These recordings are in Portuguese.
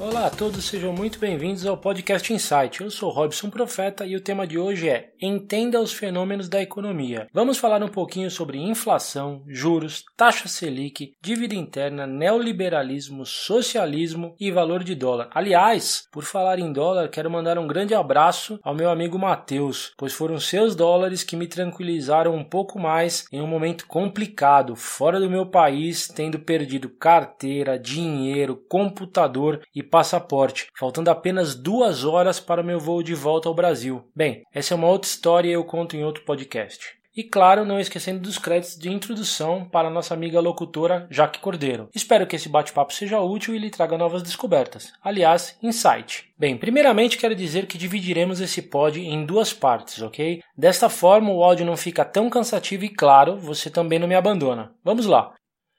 Olá a todos, sejam muito bem-vindos ao podcast Insight. Eu sou Robson Profeta e o tema de hoje é Entenda os fenômenos da economia. Vamos falar um pouquinho sobre inflação, juros, taxa Selic, dívida interna, neoliberalismo, socialismo e valor de dólar. Aliás, por falar em dólar, quero mandar um grande abraço ao meu amigo Matheus, pois foram seus dólares que me tranquilizaram um pouco mais em um momento complicado, fora do meu país, tendo perdido carteira, dinheiro, computador e passaporte, faltando apenas duas horas para meu voo de volta ao Brasil. Bem, essa é uma outra história eu conto em outro podcast. E claro, não esquecendo dos créditos de introdução para nossa amiga locutora Jaque Cordeiro. Espero que esse bate-papo seja útil e lhe traga novas descobertas. Aliás, insight. Bem, primeiramente quero dizer que dividiremos esse pod em duas partes, ok? Desta forma o áudio não fica tão cansativo e claro, você também não me abandona. Vamos lá.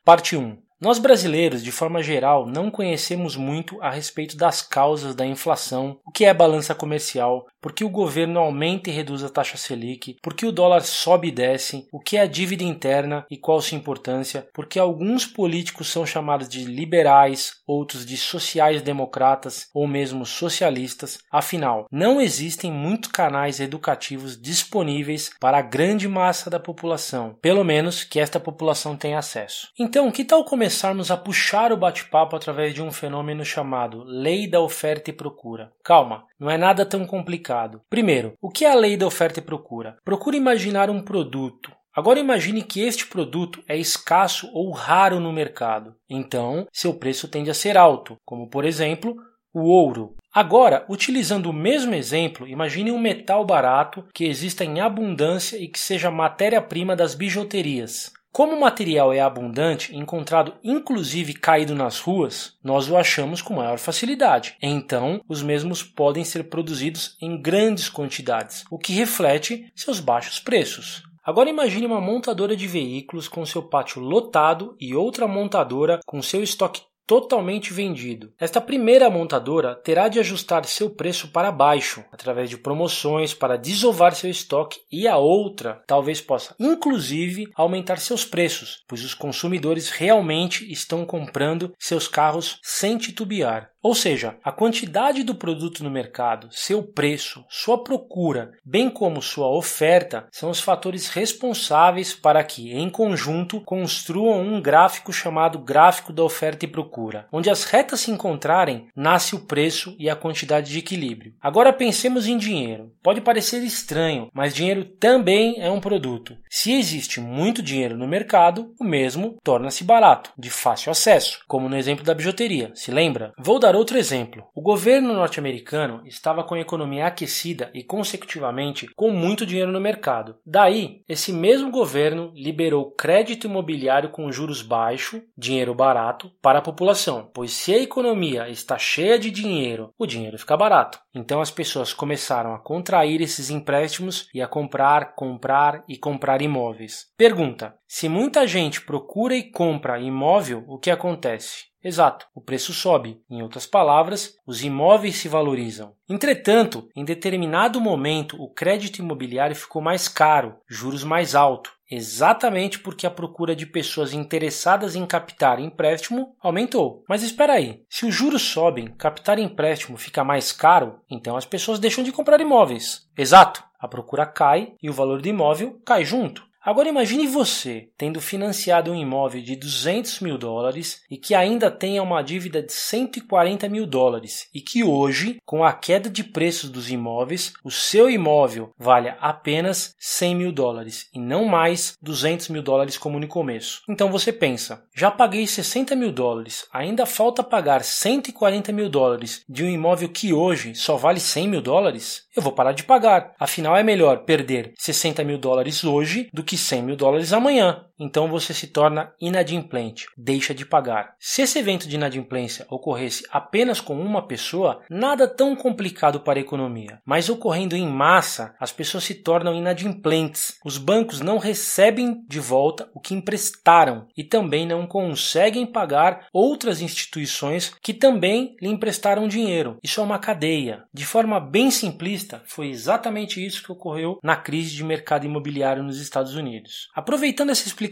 Parte 1. Nós brasileiros, de forma geral, não conhecemos muito a respeito das causas da inflação, o que é balança comercial, por que o governo aumenta e reduz a taxa Selic, por que o dólar sobe e desce, o que é a dívida interna e qual sua importância, por que alguns políticos são chamados de liberais, outros de sociais-democratas ou mesmo socialistas. Afinal, não existem muitos canais educativos disponíveis para a grande massa da população, pelo menos que esta população tenha acesso. Então, que tal começarmos a puxar o bate-papo através de um fenômeno chamado lei da oferta e procura? Calma, não é nada tão complicado. Primeiro, o que é a lei da oferta e procura? Procura imaginar um produto. Agora imagine que este produto é escasso ou raro no mercado. Então, seu preço tende a ser alto, como por exemplo, o ouro. Agora, utilizando o mesmo exemplo, imagine um metal barato que exista em abundância e que seja matéria-prima das bijuterias. Como o material é abundante, encontrado inclusive caído nas ruas, nós o achamos com maior facilidade. Então, os mesmos podem ser produzidos em grandes quantidades, o que reflete seus baixos preços. Agora imagine uma montadora de veículos com seu pátio lotado e outra montadora com seu estoque totalmente vendido. Esta primeira montadora terá de ajustar seu preço para baixo através de promoções para desovar seu estoque e a outra talvez possa inclusive aumentar seus preços, pois os consumidores realmente estão comprando seus carros sem titubear. Ou seja, a quantidade do produto no mercado, seu preço, sua procura, bem como sua oferta, são os fatores responsáveis para que, em conjunto, construam um gráfico chamado gráfico da oferta e procura. Onde as retas se encontrarem, nasce o preço e a quantidade de equilíbrio. Agora pensemos em dinheiro. Pode parecer estranho, mas dinheiro também é um produto. Se existe muito dinheiro no mercado, o mesmo torna-se barato, de fácil acesso, como no exemplo da bijuteria. Se lembra? Vou dar outro exemplo. O governo norte-americano estava com a economia aquecida e, consecutivamente, com muito dinheiro no mercado. Daí, esse mesmo governo liberou crédito imobiliário com juros baixos, dinheiro barato, para a população, pois se a economia está cheia de dinheiro, o dinheiro fica barato. Então as pessoas começaram a contrair esses empréstimos e a comprar, comprar e comprar imóveis. Pergunta: se muita gente procura e compra imóvel, o que acontece? Exato, o preço sobe. Em outras palavras, os imóveis se valorizam. Entretanto, em determinado momento, o crédito imobiliário ficou mais caro, juros mais altos, exatamente porque a procura de pessoas interessadas em captar empréstimo aumentou. Mas espera aí, se os juros sobem, captar empréstimo fica mais caro, então as pessoas deixam de comprar imóveis. Exato, a procura cai e o valor do imóvel cai junto. Agora imagine você tendo financiado um imóvel de 200 mil dólares e que ainda tenha uma dívida de 140 mil dólares e que hoje, com a queda de preços dos imóveis, o seu imóvel valha apenas 100 mil dólares e não mais 200 mil dólares como no começo. Então você pensa, já paguei 60 mil dólares, ainda falta pagar 140 mil dólares de um imóvel que hoje só vale 100 mil dólares? Eu vou parar de pagar. Afinal, é melhor perder 60 mil dólares hoje do que 100 mil dólares amanhã. Então você se torna inadimplente, deixa de pagar. Se esse evento de inadimplência ocorresse apenas com uma pessoa, nada tão complicado para a economia. Mas ocorrendo em massa, as pessoas se tornam inadimplentes. Os bancos não recebem de volta o que emprestaram e também não conseguem pagar outras instituições que também lhe emprestaram dinheiro. Isso é uma cadeia. De forma bem simplista, foi exatamente isso que ocorreu na crise de mercado imobiliário nos Estados Unidos. Aproveitando essa explicação,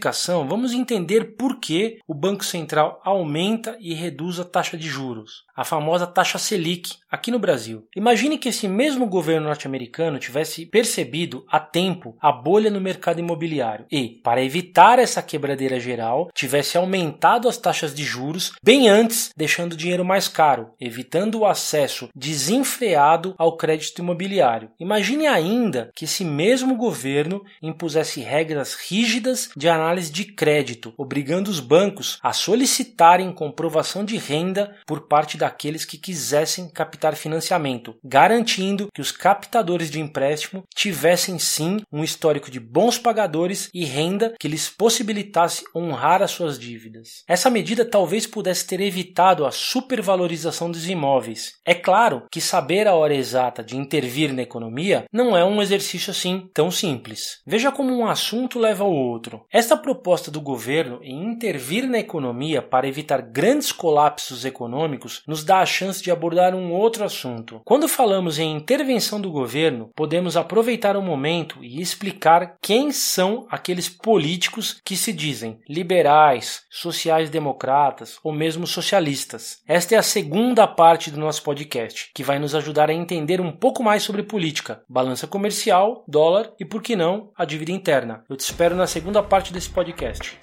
vamos entender por que o Banco Central aumenta e reduz a taxa de juros, a famosa taxa Selic, aqui no Brasil. Imagine que esse mesmo governo norte-americano tivesse percebido a tempo a bolha no mercado imobiliário e, para evitar essa quebradeira geral, tivesse aumentado as taxas de juros bem antes, deixando o dinheiro mais caro, evitando o acesso desenfreado ao crédito imobiliário. Imagine ainda que esse mesmo governo impusesse regras rígidas de análise de crédito, obrigando os bancos a solicitarem comprovação de renda por parte daqueles que quisessem captar financiamento, garantindo que os captadores de empréstimo tivessem sim um histórico de bons pagadores e renda que lhes possibilitasse honrar as suas dívidas. Essa medida talvez pudesse ter evitado a supervalorização dos imóveis. É claro que saber a hora exata de intervir na economia não é um exercício assim tão simples. Veja como um assunto leva ao outro. Esta proposta do governo em intervir na economia para evitar grandes colapsos econômicos nos dá a chance de abordar um outro assunto. Quando falamos em intervenção do governo, podemos aproveitar o momento e explicar quem são aqueles políticos que se dizem liberais, sociais-democratas ou mesmo socialistas. Esta é a segunda parte do nosso podcast, que vai nos ajudar a entender um pouco mais sobre política, balança comercial, dólar e, por que não, a dívida interna. Eu te espero na segunda parte podcast.